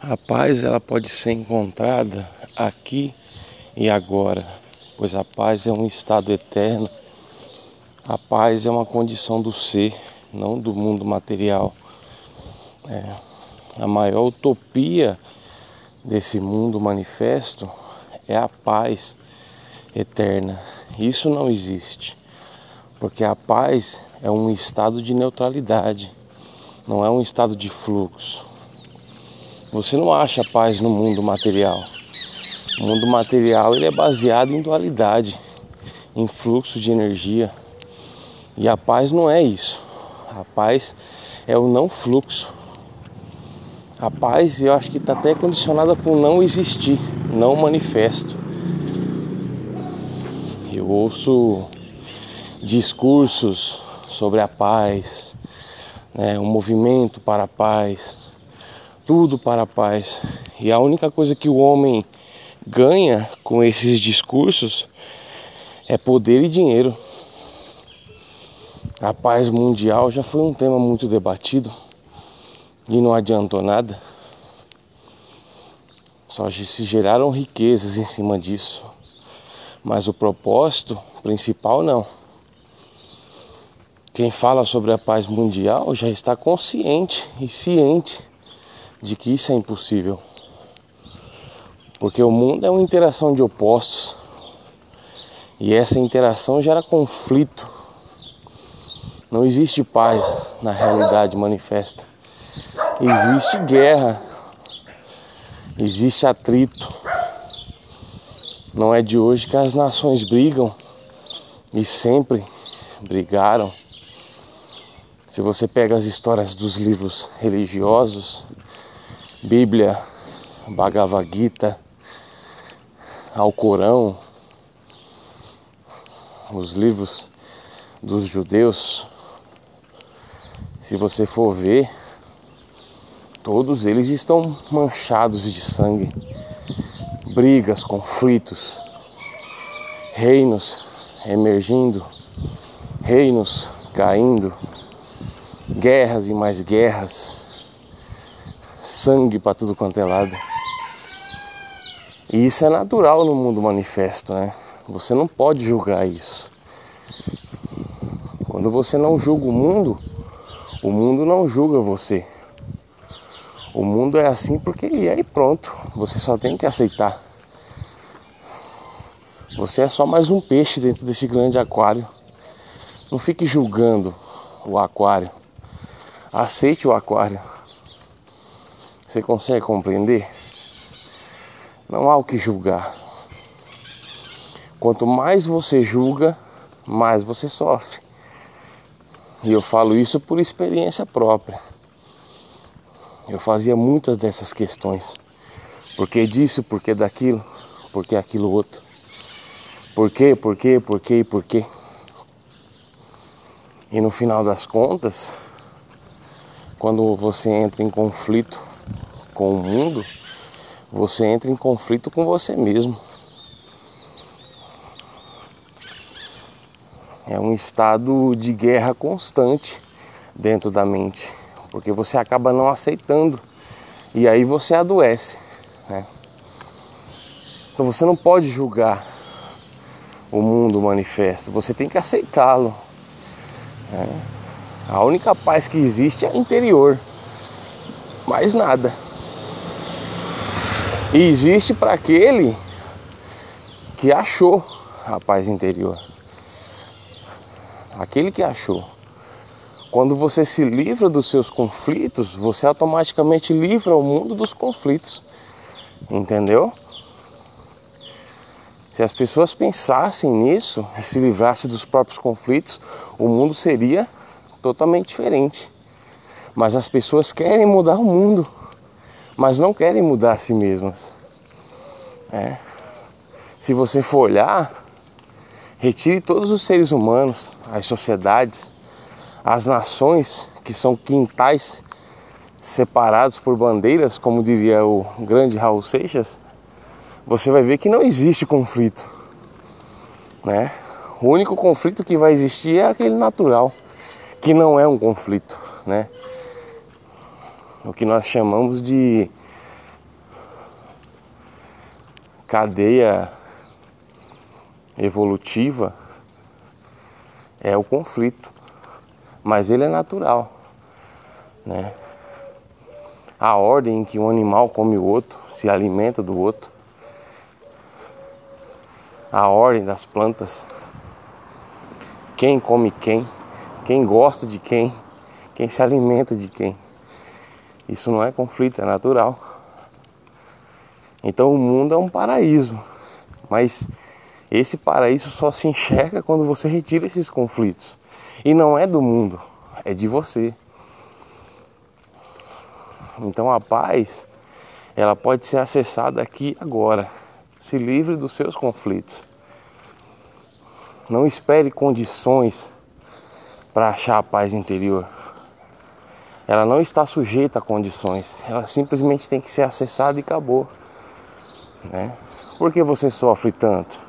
A paz ela pode ser encontrada aqui e agora, pois a paz é um estado eterno. A paz é uma condição do ser, não do mundo material. É, a maior utopia desse mundo manifesto é a paz eterna. Isso não existe, porque a paz é um estado de neutralidade, não é um estado de fluxo. Você não acha paz no mundo material. O mundo material ele é baseado em dualidade, em fluxo de energia. E a paz não é isso. A paz é o não fluxo. A paz eu acho que está até condicionada com não existir, não manifesto. Eu ouço discursos sobre a paz, né, um movimento para a paz tudo para a paz. E a única coisa que o homem ganha com esses discursos é poder e dinheiro. A paz mundial já foi um tema muito debatido e não adiantou nada. Só se geraram riquezas em cima disso. Mas o propósito principal não. Quem fala sobre a paz mundial já está consciente e ciente de que isso é impossível. Porque o mundo é uma interação de opostos. E essa interação gera conflito. Não existe paz na realidade manifesta. Existe guerra. Existe atrito. Não é de hoje que as nações brigam e sempre brigaram. Se você pega as histórias dos livros religiosos, Bíblia, Bhagavad Gita, Alcorão, os livros dos judeus, se você for ver, todos eles estão manchados de sangue, brigas, conflitos, reinos emergindo, reinos caindo, guerras e mais guerras sangue para tudo quanto é lado. E isso é natural no mundo manifesto, né? Você não pode julgar isso. Quando você não julga o mundo, o mundo não julga você. O mundo é assim porque ele é e pronto. Você só tem que aceitar. Você é só mais um peixe dentro desse grande aquário. Não fique julgando o aquário. Aceite o aquário. Você consegue compreender? Não há o que julgar. Quanto mais você julga, mais você sofre. E eu falo isso por experiência própria. Eu fazia muitas dessas questões. Por que disso, por que daquilo, por que aquilo outro? Por quê, por quê, por quê por quê? E no final das contas, quando você entra em conflito com o mundo, você entra em conflito com você mesmo. É um estado de guerra constante dentro da mente, porque você acaba não aceitando e aí você adoece. Né? Então você não pode julgar o mundo manifesto, você tem que aceitá-lo. Né? A única paz que existe é interior, mais nada. E existe para aquele que achou a paz interior. Aquele que achou. Quando você se livra dos seus conflitos, você automaticamente livra o mundo dos conflitos. Entendeu? Se as pessoas pensassem nisso, se livrassem dos próprios conflitos, o mundo seria totalmente diferente. Mas as pessoas querem mudar o mundo mas não querem mudar a si mesmas. É. Se você for olhar, retire todos os seres humanos, as sociedades, as nações que são quintais separados por bandeiras, como diria o grande Raul Seixas, você vai ver que não existe conflito, né? O único conflito que vai existir é aquele natural, que não é um conflito, né? O que nós chamamos de cadeia evolutiva é o conflito, mas ele é natural, né? A ordem em que um animal come o outro, se alimenta do outro, a ordem das plantas, quem come quem, quem gosta de quem, quem se alimenta de quem. Isso não é conflito, é natural. Então o mundo é um paraíso, mas esse paraíso só se enxerga quando você retira esses conflitos. E não é do mundo, é de você. Então a paz, ela pode ser acessada aqui agora. Se livre dos seus conflitos. Não espere condições para achar a paz interior. Ela não está sujeita a condições. Ela simplesmente tem que ser acessada e acabou. Né? Por que você sofre tanto?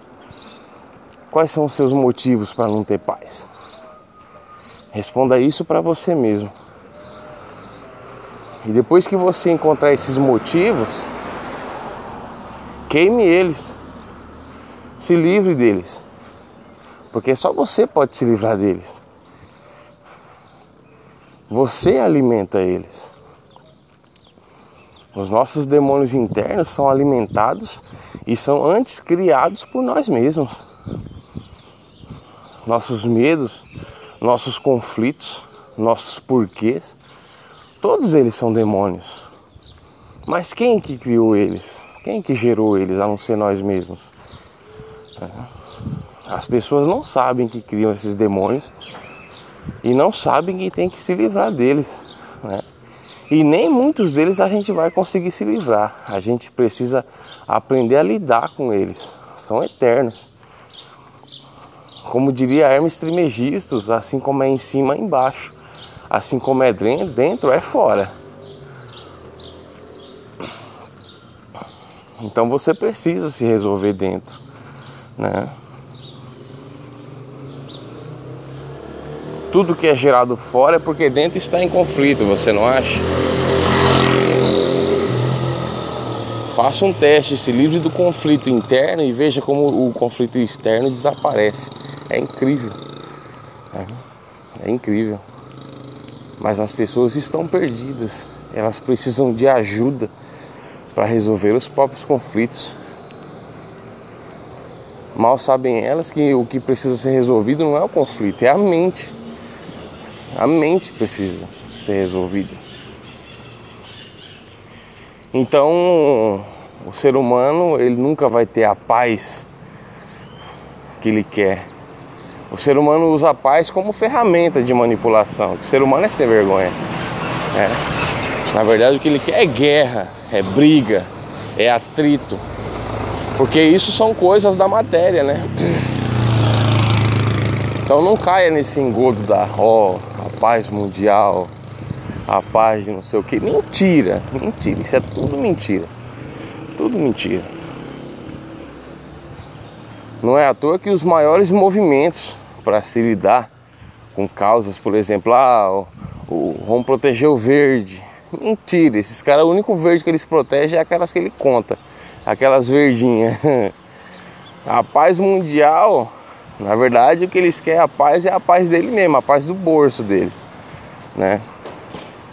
Quais são os seus motivos para não ter paz? Responda isso para você mesmo. E depois que você encontrar esses motivos, queime eles. Se livre deles. Porque só você pode se livrar deles. Você alimenta eles. Os nossos demônios internos são alimentados e são antes criados por nós mesmos. Nossos medos, nossos conflitos, nossos porquês, todos eles são demônios. Mas quem que criou eles? Quem que gerou eles a não ser nós mesmos? As pessoas não sabem que criam esses demônios e não sabem que tem que se livrar deles. Né? E nem muitos deles a gente vai conseguir se livrar. A gente precisa aprender a lidar com eles. São eternos. Como diria Hermes Trimegistus, assim como é em cima, é embaixo. Assim como é dentro, é fora. Então você precisa se resolver dentro, né? Tudo que é gerado fora é porque dentro está em conflito, você não acha? Faça um teste, se livre do conflito interno e veja como o conflito externo desaparece. É incrível. É, é incrível. Mas as pessoas estão perdidas. Elas precisam de ajuda para resolver os próprios conflitos. Mal sabem elas que o que precisa ser resolvido não é o conflito, é a mente. A mente precisa ser resolvida. Então, o ser humano, ele nunca vai ter a paz que ele quer. O ser humano usa a paz como ferramenta de manipulação. O ser humano é sem vergonha. É. Na verdade, o que ele quer é guerra, é briga, é atrito. Porque isso são coisas da matéria, né? Então não caia nesse engodo da ó, oh, paz mundial, a paz de não sei o que. Mentira, mentira, isso é tudo mentira. Tudo mentira. Não é à toa que os maiores movimentos para se lidar com causas, por exemplo, ah, o, o, vamos proteger o verde. Mentira, esses caras, o único verde que eles protegem é aquelas que ele conta, aquelas verdinhas. A paz mundial na verdade, o que eles querem a paz é a paz dele mesmo, a paz do bolso deles, né?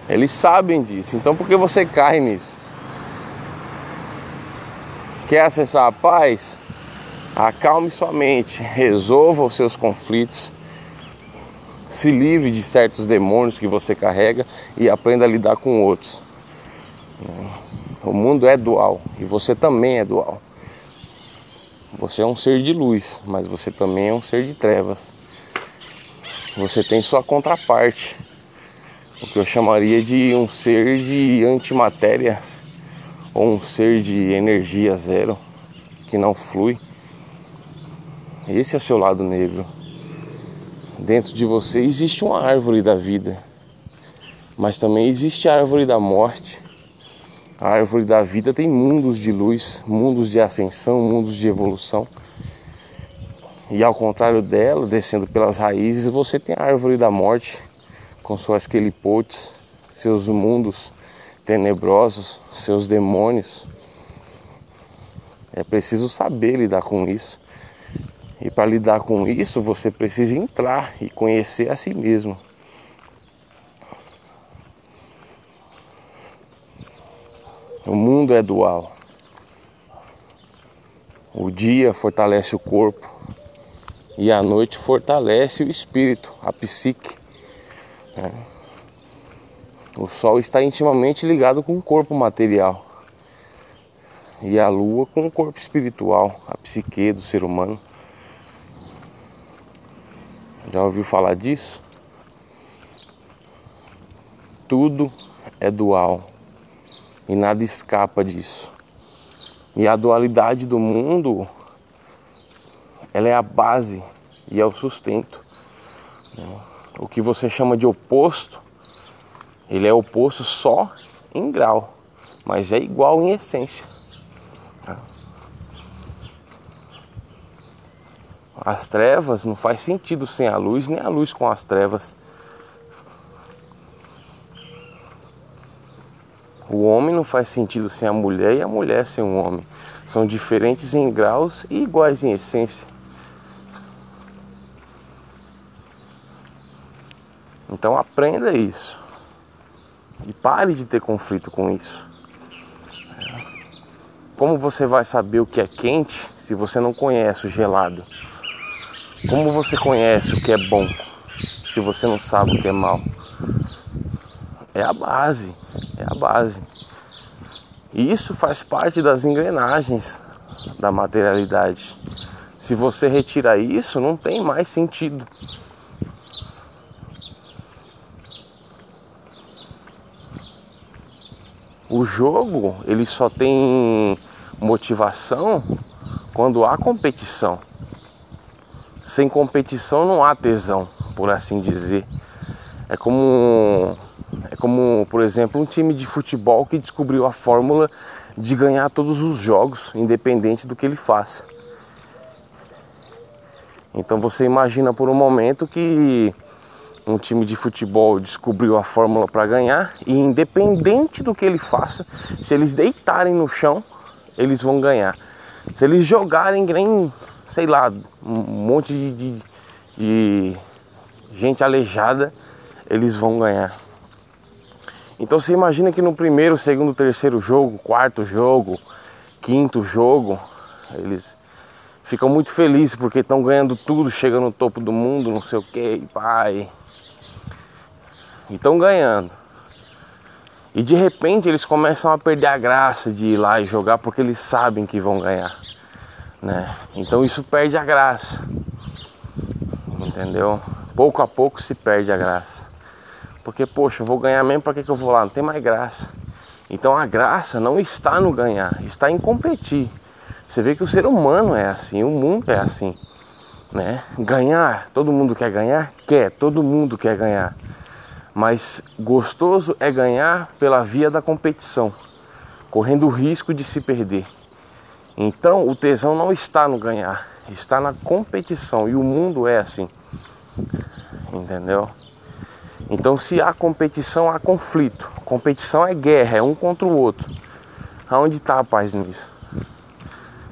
Eles sabem disso. Então, por que você cai nisso? Quer acessar a paz? Acalme sua mente, resolva os seus conflitos, se livre de certos demônios que você carrega e aprenda a lidar com outros. O mundo é dual e você também é dual. Você é um ser de luz, mas você também é um ser de trevas. Você tem sua contraparte, o que eu chamaria de um ser de antimatéria ou um ser de energia zero que não flui. Esse é o seu lado negro. Dentro de você existe uma árvore da vida, mas também existe a árvore da morte a árvore da vida tem mundos de luz, mundos de ascensão, mundos de evolução. E ao contrário dela, descendo pelas raízes, você tem a árvore da morte, com suas quelipotes, seus mundos tenebrosos, seus demônios. É preciso saber lidar com isso. E para lidar com isso, você precisa entrar e conhecer a si mesmo. O mundo é dual. O dia fortalece o corpo e a noite fortalece o espírito, a psique. Né? O Sol está intimamente ligado com o corpo material e a Lua com o corpo espiritual, a psique do ser humano. Já ouviu falar disso? Tudo é dual e nada escapa disso. E a dualidade do mundo, ela é a base e é o sustento. O que você chama de oposto, ele é oposto só em grau, mas é igual em essência. As trevas não faz sentido sem a luz, nem a luz com as trevas. O homem não faz sentido sem a mulher e a mulher sem o homem. São diferentes em graus e iguais em essência. Então aprenda isso. E pare de ter conflito com isso. Como você vai saber o que é quente se você não conhece o gelado? Como você conhece o que é bom se você não sabe o que é mal? É a base, é a base. E isso faz parte das engrenagens da materialidade. Se você retira isso, não tem mais sentido. O jogo, ele só tem motivação quando há competição. Sem competição não há tesão, por assim dizer. É como é como, por exemplo, um time de futebol que descobriu a fórmula de ganhar todos os jogos, independente do que ele faça. Então você imagina por um momento que um time de futebol descobriu a fórmula para ganhar e independente do que ele faça, se eles deitarem no chão, eles vão ganhar. Se eles jogarem nem, sei lá, um monte de, de, de gente aleijada, eles vão ganhar. Então você imagina que no primeiro, segundo, terceiro jogo, quarto jogo, quinto jogo, eles ficam muito felizes porque estão ganhando tudo, chegando no topo do mundo, não sei o que, pai. E estão ganhando. E de repente eles começam a perder a graça de ir lá e jogar porque eles sabem que vão ganhar. Né? Então isso perde a graça. Entendeu? Pouco a pouco se perde a graça. Porque, poxa, eu vou ganhar mesmo, para que, que eu vou lá? Não tem mais graça. Então a graça não está no ganhar, está em competir. Você vê que o ser humano é assim, o mundo é assim. Né? Ganhar, todo mundo quer ganhar? Quer, todo mundo quer ganhar. Mas gostoso é ganhar pela via da competição, correndo o risco de se perder. Então o tesão não está no ganhar, está na competição e o mundo é assim. Entendeu? Então se há competição, há conflito. Competição é guerra, é um contra o outro. Aonde está a paz nisso?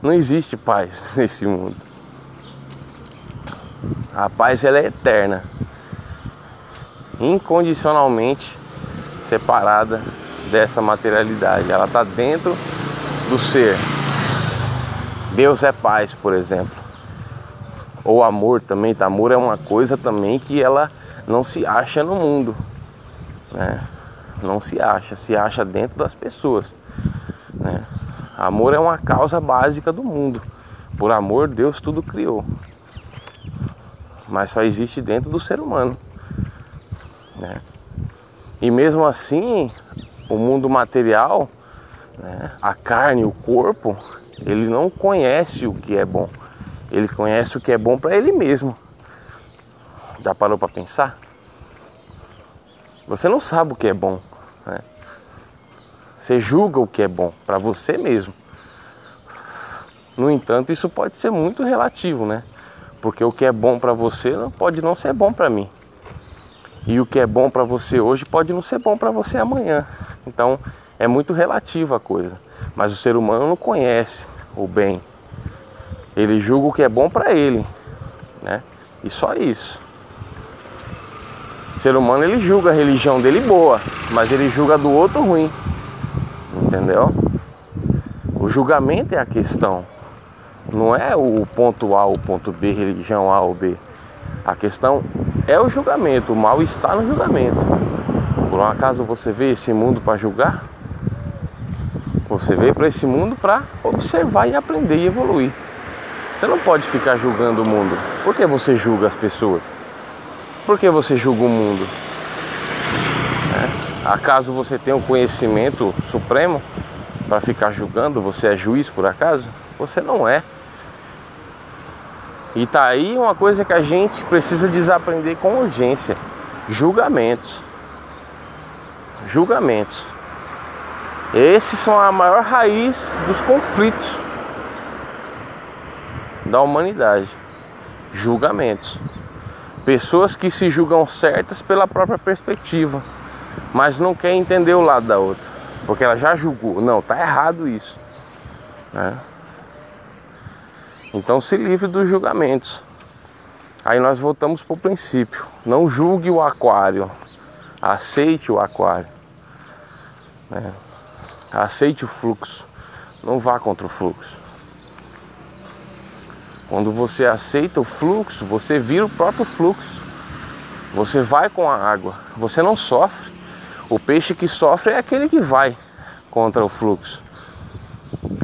Não existe paz nesse mundo. A paz ela é eterna incondicionalmente separada dessa materialidade. Ela está dentro do ser. Deus é paz, por exemplo. Ou amor também. Tá? Amor é uma coisa também que ela não se acha no mundo. Né? Não se acha, se acha dentro das pessoas. Né? Amor é uma causa básica do mundo. Por amor, Deus tudo criou. Mas só existe dentro do ser humano. Né? E mesmo assim, o mundo material, né, a carne, o corpo, ele não conhece o que é bom. Ele conhece o que é bom para ele mesmo. Já parou para pensar? Você não sabe o que é bom. Né? Você julga o que é bom para você mesmo. No entanto, isso pode ser muito relativo, né? Porque o que é bom para você pode não ser bom para mim. E o que é bom para você hoje pode não ser bom para você amanhã. Então é muito relativo a coisa. Mas o ser humano não conhece o bem. Ele julga o que é bom para ele, né? E só isso. O ser humano ele julga a religião dele boa, mas ele julga do outro ruim. Entendeu? O julgamento é a questão. Não é o ponto A, o ponto B, religião A ou B. A questão é o julgamento. O mal está no julgamento. Por um acaso você veio esse mundo para julgar? Você veio para esse mundo para observar e aprender e evoluir. Você não pode ficar julgando o mundo. Por que você julga as pessoas? Por que você julga o mundo? É. Acaso você tem um conhecimento supremo para ficar julgando? Você é juiz por acaso? Você não é. E tá aí uma coisa que a gente precisa desaprender com urgência: julgamentos. Julgamentos. Esses são a maior raiz dos conflitos da humanidade. Julgamentos. Pessoas que se julgam certas pela própria perspectiva, mas não quer entender o lado da outra, porque ela já julgou. Não, tá errado isso. Né? Então se livre dos julgamentos. Aí nós voltamos para o princípio. Não julgue o aquário. Aceite o aquário. Né? Aceite o fluxo. Não vá contra o fluxo. Quando você aceita o fluxo, você vira o próprio fluxo. Você vai com a água. Você não sofre. O peixe que sofre é aquele que vai contra o fluxo.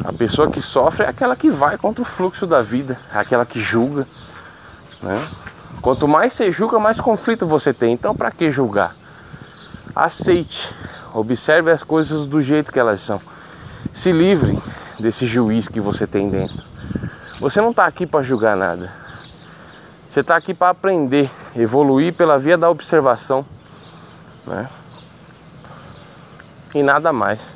A pessoa que sofre é aquela que vai contra o fluxo da vida, é aquela que julga. Né? Quanto mais você julga, mais conflito você tem. Então, para que julgar? Aceite, observe as coisas do jeito que elas são. Se livre desse juiz que você tem dentro. Você não está aqui para julgar nada. Você está aqui para aprender, evoluir pela via da observação, né? E nada mais.